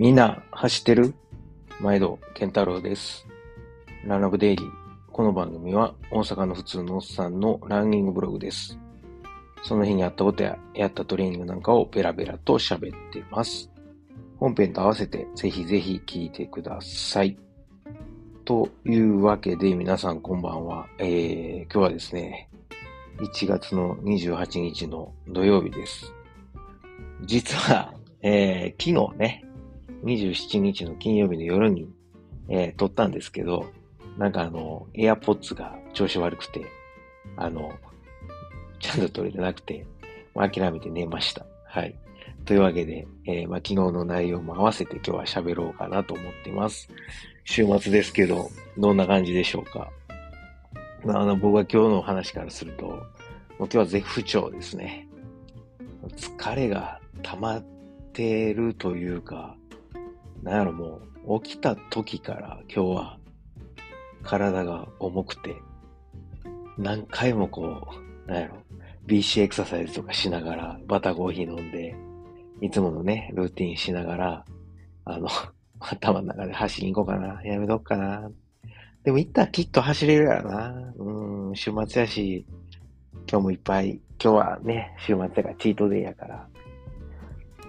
みんな走ってる？毎度、健太郎です。ランラブデイリー。この番組は大阪の普通のおっさんのランニングブログです。その日にあったことややったトレーニングなんかをベラベラと喋ってます。本編と合わせてぜひぜひ聞いてください。というわけで皆さんこんばんは。えー、今日はですね、1月の28日の土曜日です。実は、えー、昨日ね、27日の金曜日の夜に、えー撮ったんですけど、なんかあの、AirPods が調子悪くて、あの、ちゃんと撮れてなくて、まあ諦めて寝ました。はい。というわけで、えーまあ、昨日の内容も合わせて今日は喋ろうかなと思っています。週末ですけど、どんな感じでしょうか？まあ、あの、僕は今日のお話からすると、もう今日は絶不調ですね。疲れが溜まってるというか、なんやろもう、起きた時から今日は体が重くて、何回もこう、なんやろ、BC エクササイズとかしながら、バターコーヒー飲んで、いつものね、ルーティンしながら、あの、頭の中で走りに行こうかな、やめとくかな。でも行ったらきっと走れるやろな。うん、週末やし、今日もいっぱい、今日はね、週末やからチートデイやから、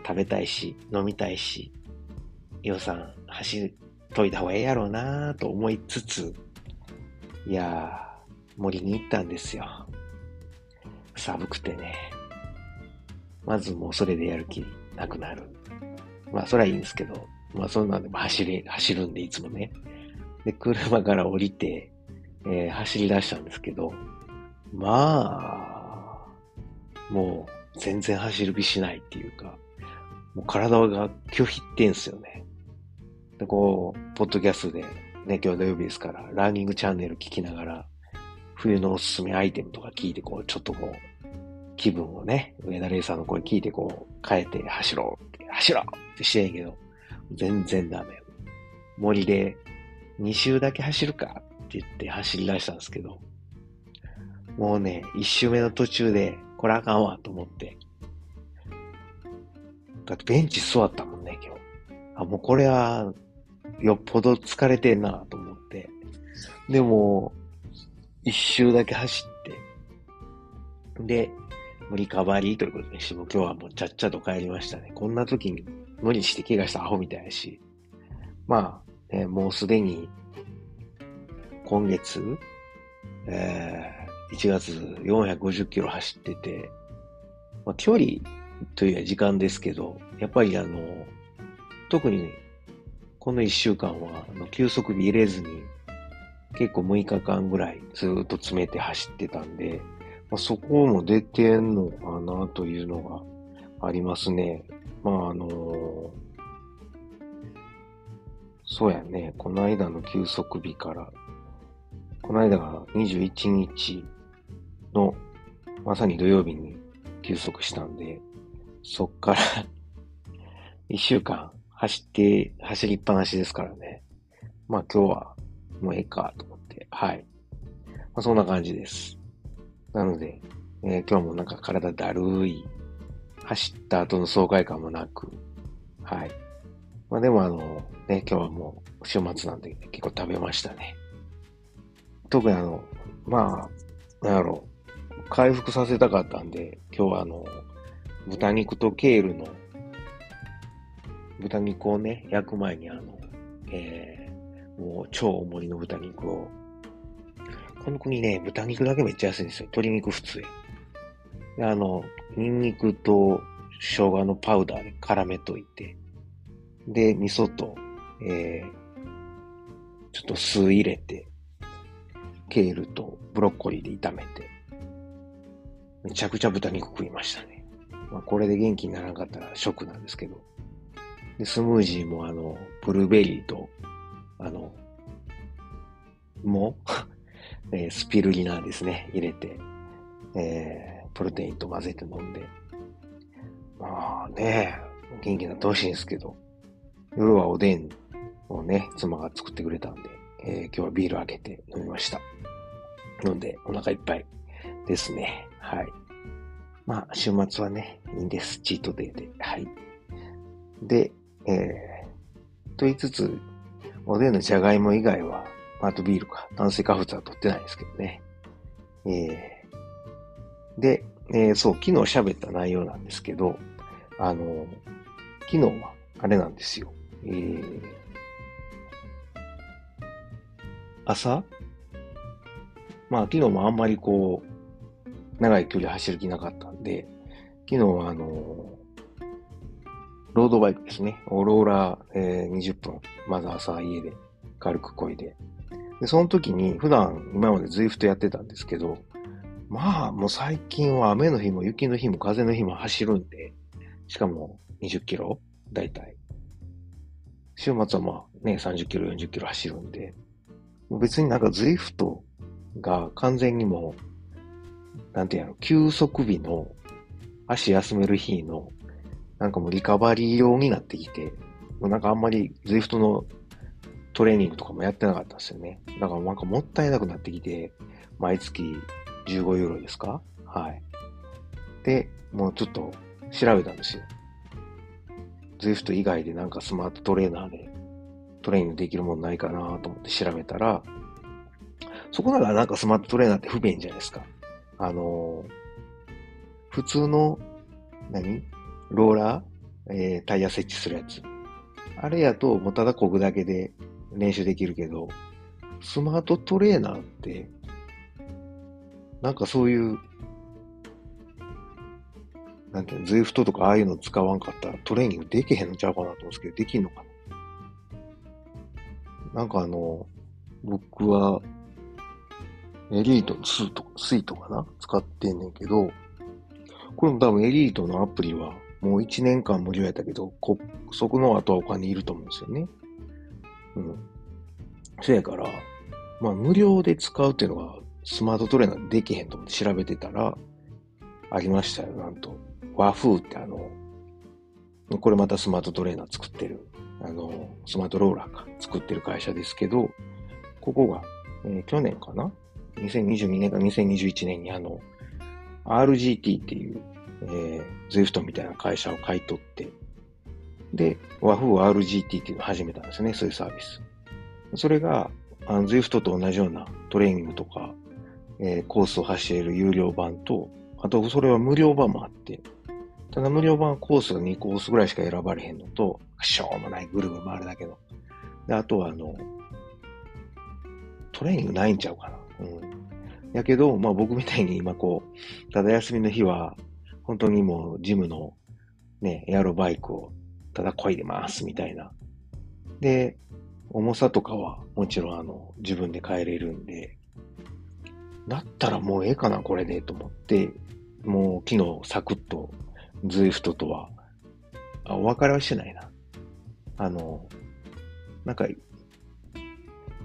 食べたいし、飲みたいし、予算走っといた方がええやろうなと思いつつ、いやー、森に行ったんですよ。寒くてね。まずもうそれでやる気なくなる。まあそれはいいんですけど、まあそんなんでも走り、走るんでいつもね。で、車から降りて、えー走り出したんですけど、まあ、もう全然走る気しないっていうか、もう体が拒否ってんすよね。で、こう、ポッドキャストで、ね、今日土曜日ですから、ランニングチャンネル聞きながら、冬のおすすめアイテムとか聞いて、こう、ちょっとこう、気分をね、上田レイさんの声聞いて、こう、変えて走ろうって、走ろうってしてんけど、全然ダメ。森で2周だけ走るかって言って走り出したんですけど、もうね、1周目の途中で、これあかんわと思って。だってベンチ座ったもんね、今日。あ、もうこれは、よっぽど疲れてんなと思って。でも、一周だけ走って。で、リカバリーということにして、も今日はもうちゃっちゃと帰りましたね。こんな時に無理して怪我したアホみたいやし。まあ、ね、もうすでに、今月、えー、1月450キロ走ってて、まあ、距離という時間ですけど、やっぱりあの、特にこの1週間は、あの休息日入れずに、結構6日間ぐらいずっと詰めて走ってたんで、まあ、そこも出てんのかなというのがありますね。まああのそうやね、この間の休息日から、この間が21日の、まさに土曜日に休息したんで、そっから 1週間走って、走りっぱなしですからね。まあ今日はもうええかと思って、はい。まあそんな感じです。なので、えー今日もなんか体だるい、走った後の爽快感もなく、はい。まあでもあの、ね、今日はもう週末なんで結構食べましたね。特にあの、まあ、なんやろう、回復させたかったんで、今日はあの、豚肉とケールの、豚肉をね、焼く前にあの、えー、もう超大盛りの豚肉を、この国ね、豚肉だけめっちゃ安いんですよ。鶏肉普通や。で、あの、ニンニクと生姜のパウダーで絡めといて、で、味噌と、えー、ちょっと酢入れて、ケールとブロッコリーで炒めて、めちゃくちゃ豚肉食いましたね。まあ、これで元気にならなかったらショックなんですけど。で、スムージーもあの、ブルーベリーと、あの、も、えースピルリナーですね、入れて、えー、プロテインと混ぜて飲んで。まあね、元気になってほしいんですけど、夜はおでんをね、妻が作ってくれたんで、えー今日はビール開けて飲みました。飲んでお腹いっぱいですね。はい。まあ、週末はね、いいんです。チートデイで。はい。で、えーと言いつつ、おでんのじゃがいも以外は、あとビールか、炭水化物は取ってないですけどね。えー、で、えー、そう、昨日喋った内容なんですけど、あの、昨日は、あれなんですよ。えー、朝？まあ、昨日もあんまりこう、長い距離走る気なかったんで、昨日はあの、ロードバイクですね。オローラー、えー、20分、まず朝家で軽く漕いで。で、その時に普段今までズイフトやってたんですけど、まあもう最近は雨の日も雪の日も風の日も走るんで、しかも20キロだいたい。週末はまあね、30キロ、40キロ走るんで、別になんかズイフトが完全にもう、なんていうの、休息日の足休める日のなんかもうリカバリー用になってきて、もうなんかあんまり ZWIFT のトレーニングとかもやってなかったんですよね。だからなんかもったいなくなってきて、毎月15ユーロですか？はい。で、もうちょっと調べたんですよ。ZWIFT 以外でなんかスマートトレーナーでトレーニングできるものないかなと思って調べたら、そこならなんかスマートトレーナーって不便じゃないですか。あのー、普通の、何？ローラー、えー、タイヤ設置するやつ。あれやと、もうただこぐだけで練習できるけど、スマートトレーナーって、なんかそういう、なんていうの、ズイフトとかああいうの使わんかったらトレーニングできへんのちゃうかなと思うんですけど、できんのかななんかあの、僕は、エリートのスーとスイートかな使ってんねんけど、これも多分エリートのアプリはもう1年間無料やったけど、こ、そこの後はお金いると思うんですよね。うん。そやから、まあ無料で使うっていうのがスマートトレーナーできへんと思って調べてたら、ありましたよ、なんと。和風ってあの、これまたスマートトレーナー作ってる、あの、スマートローラーか、作ってる会社ですけど、ここが、えー、去年かな ?2022 年か2021年にあの、RGT っていう、えー、ZWIFT みたいな会社を買い取って、で、和風 RGT っていうのを始めたんですね、そういうサービス。それが、あの ZWIFT と同じようなトレーニングとか、えー、コースを走れる有料版と、あと、それは無料版もあって、ただ無料版コースが2コースぐらいしか選ばれへんのと、しょうもないぐるぐる回るだけの。で、あとはあの、トレーニングないんちゃうかな。うん。やけど、まあ僕みたいに今こう、ただ休みの日は、本当にもうジムのね、エアロバイクをただ漕いでますみたいな。で、重さとかはもちろんあの自分で変えれるんで、だったらもうええかな、これで、と思って、もう昨日サクッとズイフトとは、あ、お別れはしてないな。あの、なんか、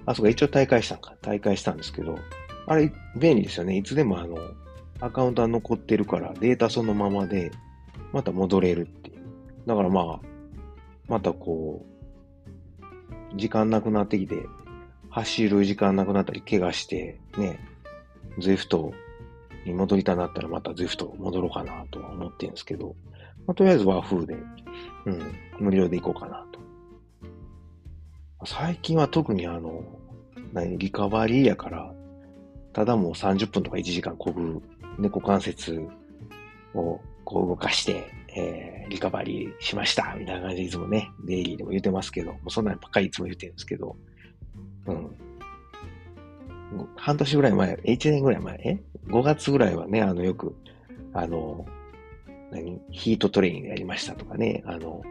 あ、そうか、一応大会したんか。大会したんですけど、あれ、便利ですよね。いつでもあの、アカウントは残ってるから、データそのままで、また戻れるっていう。だからまあ、またこう、時間なくなってきて、走る時間なくなったり、怪我して、ね、ズイフトに戻りたなったらまたズイフト戻ろうかなとは思ってるんですけど、まあ、とりあえず和風で、うん、無料で行こうかなと。最近は特にあの、何、リカバリーやから、ただもう30分とか1時間こぐ猫関節をこう動かして、えー、リカバリーしましたみたいな感じでいつもね、デイリーでも言ってますけど、もうそんなのばっかりいつも言ってるんですけど、うん。半年ぐらい前、1年ぐらい前、え ?5 月ぐらいはね、あの、よく、あの、何？ヒートトレーニングやりましたとかね、あの、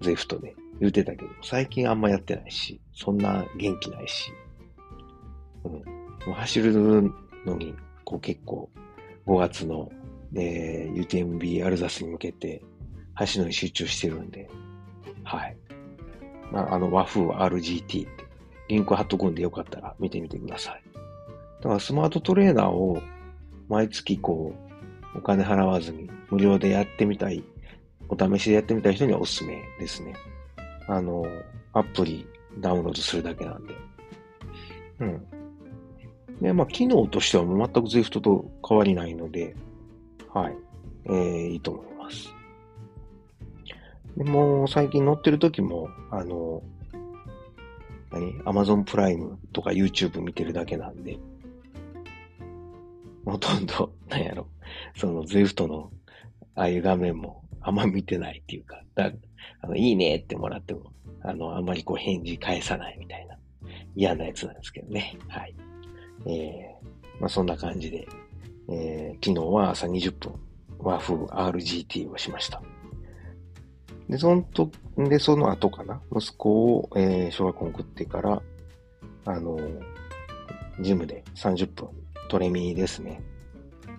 ゼフトで言ってたけど、最近あんまやってないし、そんな元気ないし、うん。走るのに、こう結構、5月の、えー、UTMB アルザスに向けて、走るのに集中してるんで、はい。まあ、あの和風 RGT って、リンク貼っとくんでよかったら見てみてください。だからスマートトレーナーを毎月こう、お金払わずに無料でやってみたい、お試しでやってみたい人にはおすすめですね。あの、アプリダウンロードするだけなんで。うん。で、まあ、機能としては全く Zwift と変わりないので、はい。えー、いいと思います。でも、最近乗ってる時も、あの、何 ?Amazon プライムとか YouTube 見てるだけなんで、ほとんど、なんやろ、その Zwift のああいう画面もあんま見てないっていうか、だあのいいねってもらっても、あの、あんまりこう返事返さないみたいな嫌なやつなんですけどね。はい。えー、まあそんな感じで、えー、昨日は朝20分、和風 RGT をしました。で、そのと、で、その後かな、息子を、えー、小学校に送ってから、あの、ジムで30分、トレミーですね。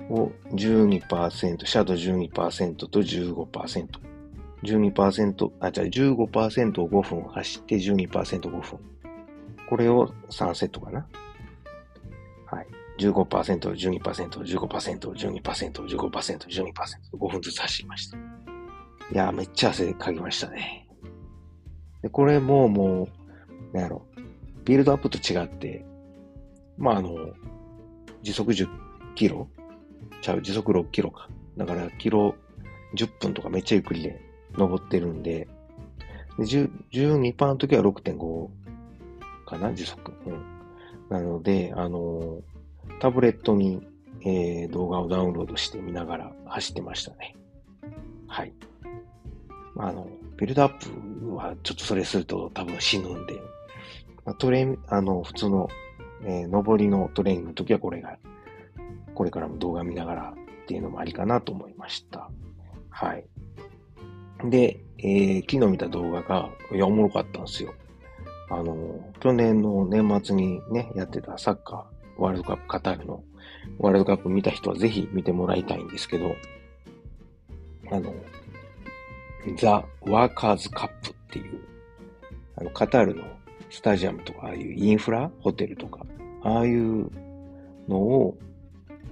を12%、シャドウ12%と15%。12%、あ、じゃあ15%を5分走って12%、5分。これを3セットかな？はい。15%、12%、15%、12%、15%、12%、5分ずつ走りました。いやー、めっちゃ汗かきましたね。で、これももう、なんやろ、ビルドアップと違って、まあ、あの、時速10キロ？ちゃう、時速6キロか。だから、キロ10分とかめっちゃゆっくりで登ってるんで、で12%の時は6.5かな、時速。うん。なので、あのタブレットに、えー、動画をダウンロードして見ながら走ってましたね。はい。あの、ビルドアップはちょっとそれすると多分死ぬんで、まあ、トレあの、普通の、えー、上りのトレーニングの時はこれが、これからも動画見ながらっていうのもありかなと思いました。はい。で、えー、昨日見た動画が、いや、おもろかったんですよ。あの、去年の年末にね、やってたサッカーワールドカップカタールのワールドカップ見た人はぜひ見てもらいたいんですけど、あの、ザ・ワーカーズカップっていう、あの、カタールのスタジアムとか、ああいうインフラホテルとか、ああいうのを、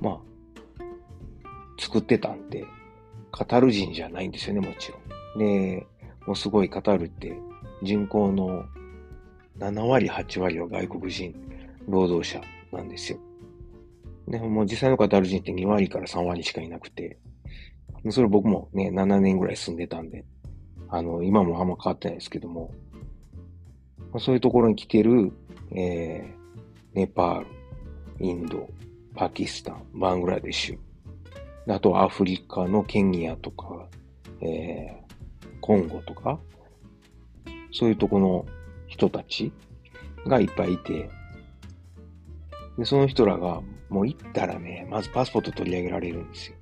まあ、作ってたんで、カタール人じゃないんですよね、もちろん。で、もうすごいカタールって人口の7割、8割は外国人労働者なんですよ。でもう実際のカタール人って2割から3割しかいなくて、それ僕もね、7年ぐらい住んでたんで、あの、今もあんま変わってないですけども、そういうところに来てる、えー、ネパール、インド、パキスタン、バングラデシュ、あとアフリカのケニアとか、えー、コンゴとか、そういうとこの人たちがいっぱいいて、で、その人らが、もう行ったらね、まずパスポート取り上げられるんですよ。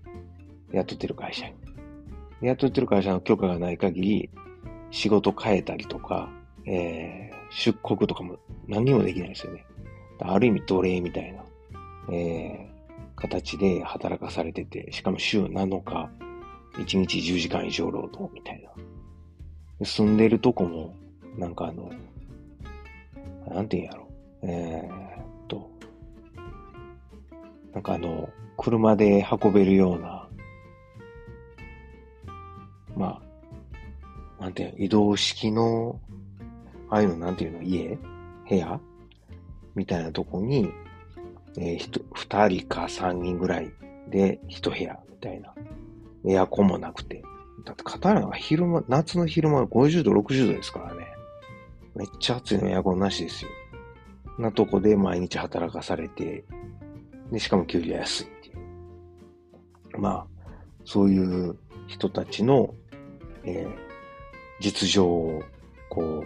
雇ってる会社に。雇ってる会社の許可がない限り、仕事変えたりとか、えー、出国とかも何にもできないですよね。ある意味奴隷みたいな、えー、形で働かされてて、しかも週7日、1日10時間以上労働みたいな。住んでるとこも、なんかあの、なんて言うんやろ。えー、っと、なんかあの、車で運べるような、まあ、なんていう、移動式の、ああいうのなんていうの、家部屋みたいなとこに、えー、二人か三人ぐらいで一部屋みたいな。エアコンもなくて。だってカタールは昼間、夏の昼間は50度、60度ですからね。めっちゃ暑いのエアコンなしですよ。なとこで毎日働かされて、で、しかも給料安いっていう。まあ、そういう人たちの、えー、実情を、こ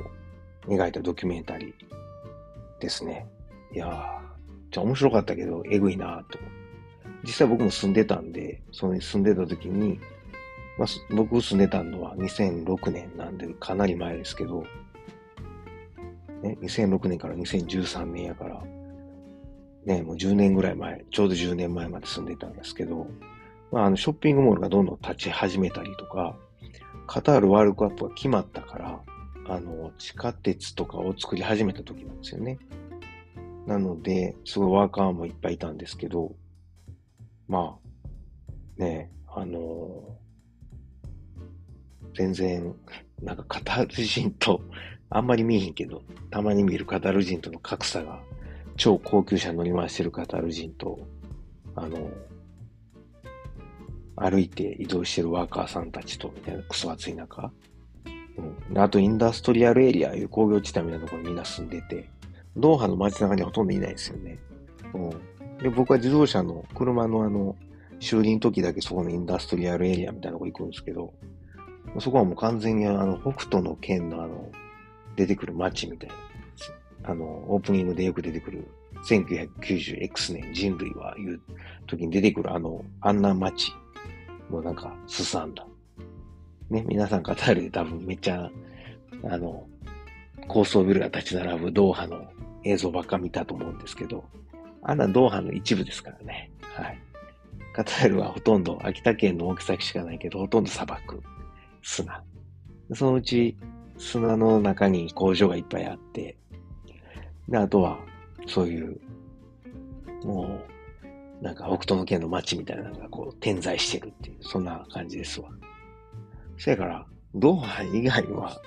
う、描いたドキュメンタリーですね。いやー、じゃ面白かったけど、えぐいなと。実際僕も住んでたんで、その住んでた時に、まあ、僕住んでたのは2006年なんでかなり前ですけど、ね、2006年から2013年やから、ね、もう10年ぐらい前、ちょうど10年前まで住んでたんですけど、まあ、あの、ショッピングモールがどんどん立ち始めたりとか、カタールワールドカップが決まったから、あの、地下鉄とかを作り始めた時なんですよね。なので、すごいワーカーもいっぱいいたんですけど、まあ、ね、あの全然、なんかカタール人とあんまり見えへんけど、たまに見るカタル人との格差が、超高級車乗り回してるカタル人と、あの、歩いて移動してるワーカーさんたちと、みたいなクソ暑い中、うん。あと、インダストリアルエリアいう工業地帯みたいなところにみんな住んでて、ドーハの街中にほとんどいないですよね。うん。で、僕は自動車の車のあの、修理の時だけそこのインダストリアルエリアみたいなとこ行くんですけど、そこはもう完全にあの、北斗の県のあの、出てくる街みたいな。あの、オープニングでよく出てくる、1990X 年人類は言う時に出てくるあの、あんな街。もなんか、すさんだ。ね、皆さんカタールで多分めっちゃ、あの、高層ビルが立ち並ぶドーハの映像ばっか見たと思うんですけど、あんなドーハの一部ですからね。はい。カタールはほとんど秋田県の大きさしかないけど、ほとんど砂漠、砂。そのうち砂の中に工場がいっぱいあって、で、あとは、そういう、もう、なんか北東の県の街みたいなのがこう点在してるっていう、そんな感じですわ。そやから、ドーハ以外は、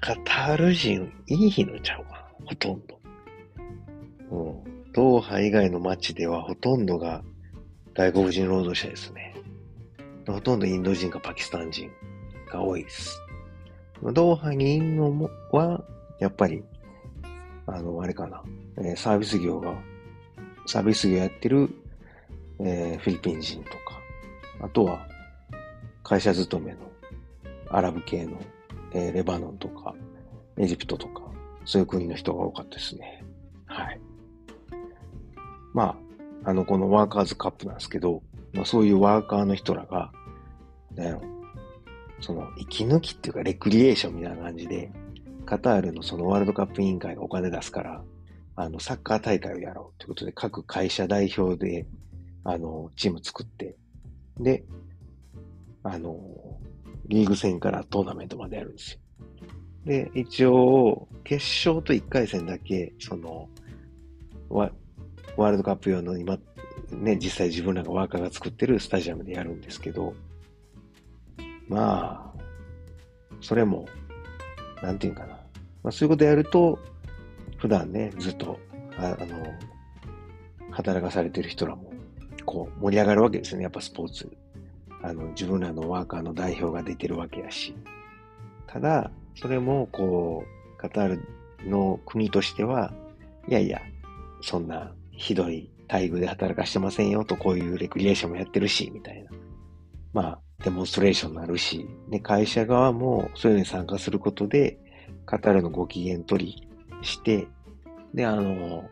カタール人いい日のちゃうかな、ほとんど。うん。ドーハ以外の街ではほとんどが外国人労働者ですね。ほとんどインド人かパキスタン人が多いです。ドーハにいるのは、やっぱり、あの、あれかな、えー、サービス業が、サービス業やってる、えー、フィリピン人とか、あとは、会社勤めのアラブ系の、えー、レバノンとか、エジプトとか、そういう国の人が多かったですね。はい。まあ、あの、このワーカーズカップなんですけど、まあ、そういうワーカーの人らが、ね、その、息抜きっていうか、レクリエーションみたいな感じで、カタールのそのワールドカップ委員会がお金出すから、あの、サッカー大会をやろうということで、各会社代表で、あの、チーム作って、で、あの、リーグ戦からトーナメントまでやるんですよ。で、一応、決勝と1回戦だけ、その、ワワールドカップ用の今、ね、実際自分らがワーカーが作ってるスタジアムでやるんですけど、まあ、それも、なんていうかな。まあ、そういうことやると、普段ね、ずっと、ああの、働かされてる人らも、こう、盛り上がるわけですね。やっぱスポーツ。あの、自分らのワーカーの代表が出てるわけやし。ただ、それも、こう、カタールの国としては、いやいや、そんなひどい待遇で働かしてませんよと、こういうレクリエーションもやってるし、みたいな。まあ、デモンストレーションになるし、で、会社側もそういうのに参加することで、カタールのご機嫌取りして、で、あの、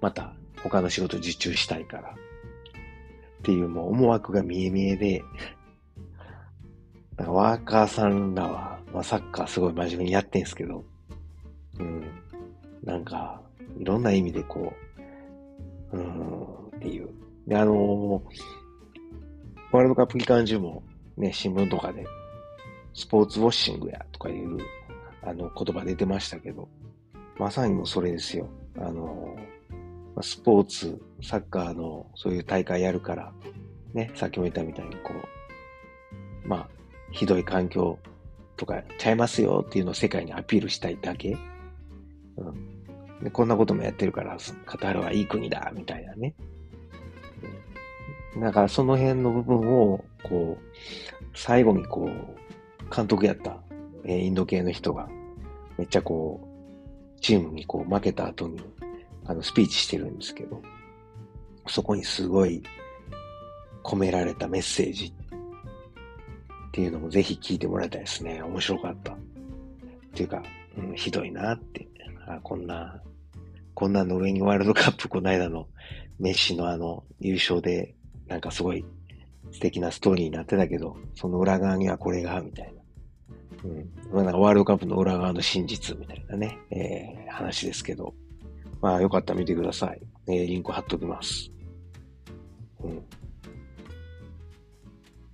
また他の仕事受注したいから、っていうもう思惑が見え見えで、かワーカーさんらは、まあ、サッカーすごい真面目にやってんすけど、うん、なんか、いろんな意味でこう、うん、っていう。で、あのワールドカップ期間中もね、新聞とかで、スポーツウォッシングやとかいう、あの、言葉出てましたけど、まさにもそれですよ。あの、スポーツ、サッカーのそういう大会やるから、ね、さっきも言ったみたいにこう、まあ、ひどい環境とかちゃいますよっていうのを世界にアピールしたいだけ。うん。で、こんなこともやってるから、カタールはいい国だ、みたいなね。だからその辺の部分を、こう、最後にこう、監督やった、えー、インド系の人が、めっちゃこう、チームにこう負けた後に、あの、スピーチしてるんですけど、そこにすごい込められたメッセージっていうのもぜひ聞いてもらいたいですね。面白かった。っていうか、うん、ひどいなって。あこんな、こんなの上にワールドカップこの間のメッシのあの優勝でなんかすごい素敵なストーリーになってたけど、その裏側にはこれが、みたいな。うん。まあ、なんかワールドカップの裏側の真実みたいなね、えー、話ですけど。まあよかったら見てください。えー、リンク貼っときます。うん。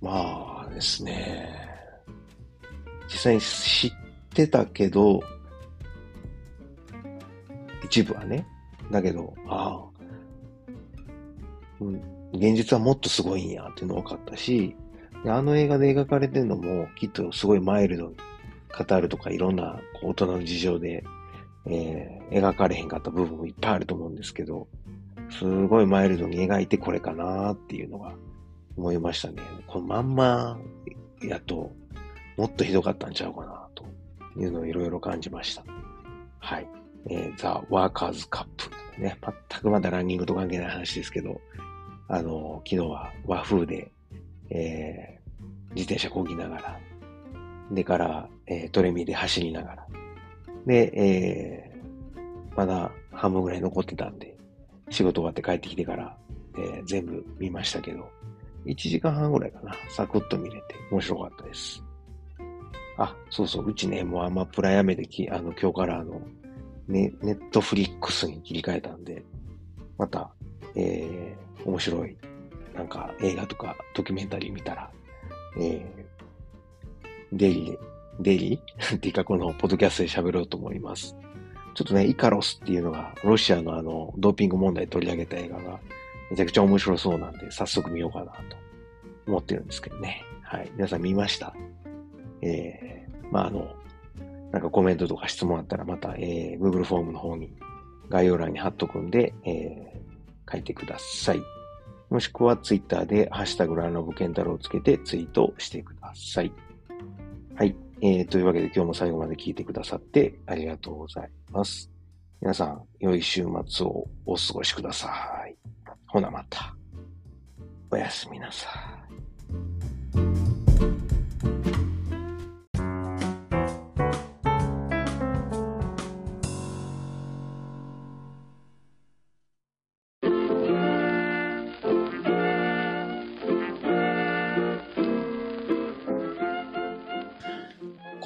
まあですね。実際に知ってたけど、一部はね。だけど、ああ、うん、現実はもっとすごいんやっていうの分かったし、あの映画で描かれてるのもきっとすごいマイルドに語るとかいろんな大人の事情で、えー、描かれへんかった部分もいっぱいあると思うんですけど、すごいマイルドに描いてこれかなっていうのが思いましたね。このまんまやと、もっとひどかったんちゃうかな、というのをいろいろ感じました。はい。えー、ザ・ワーカーズ・カップ。ね、全くまだランニングと関係ない話ですけど、あの、昨日は和風で、えー、自転車こぎながら、でから、えー、トレミで走りながら、で、えー、まだ半分ぐらい残ってたんで、仕事終わって帰ってきてから、えー、全部見ましたけど、1時間半ぐらいかな、サクッと見れて面白かったです。あ、そうそう、うちね、もうアマプラやめてき、あの、今日からあの、ね、ネットフリックスに切り替えたんで、また、えー、面白い、なんか映画とかドキュメンタリー見たら、えー、デイリー、デイリー？っていうかこのポッドキャストで喋ろうと思います。ちょっとね、イカロスっていうのが、ロシアのあの、ドーピング問題取り上げた映画が、めちゃくちゃ面白そうなんで、早速見ようかなと思ってるんですけどね。はい。皆さん見ました？えー、まあ、あの、なんかコメントとか質問あったらまた、えー、Google フォームの方に概要欄に貼っとくんで、えー、書いてください。もしくは Twitter でハッシュタグランラブケンタロウをつけてツイートしてください。はい。えー、というわけで今日も最後まで聞いてくださってありがとうございます。皆さん、良い週末をお過ごしください。ほなまた。おやすみなさい。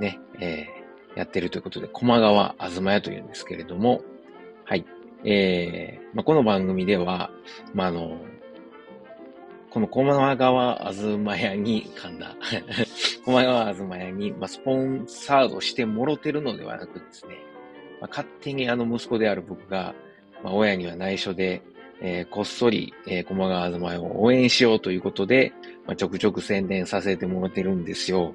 ね、えー、やってるということで、駒川あずま屋というんですけれども、はい。えー、まあ、この番組では、まあ、あの、この駒川あずま屋に、噛んだ。駒川あずま屋に、まあ、スポンサードしてもろてるのではなくですね、まあ、勝手にあの息子である僕が、まあ、親には内緒で、えー、こっそり、えー、駒川あずま屋を応援しようということで、まあ、ちょくちょく宣伝させてもらってるんですよ。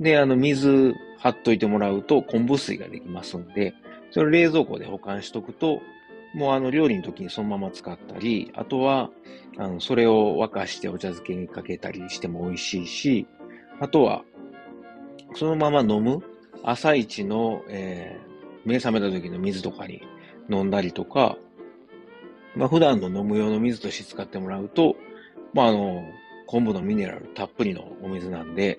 で、あの、水張っといてもらうと昆布水ができますんで、それを冷蔵庫で保管しとくと、もうあの料理の時にそのまま使ったり、あとは、あの、それを沸かしてお茶漬けにかけたりしても美味しいし、あとは、そのまま飲む朝一の、えー、目覚めた時の水とかに飲んだりとか、まあ普段の飲む用の水として使ってもらうと、まああの、昆布のミネラルたっぷりのお水なんで、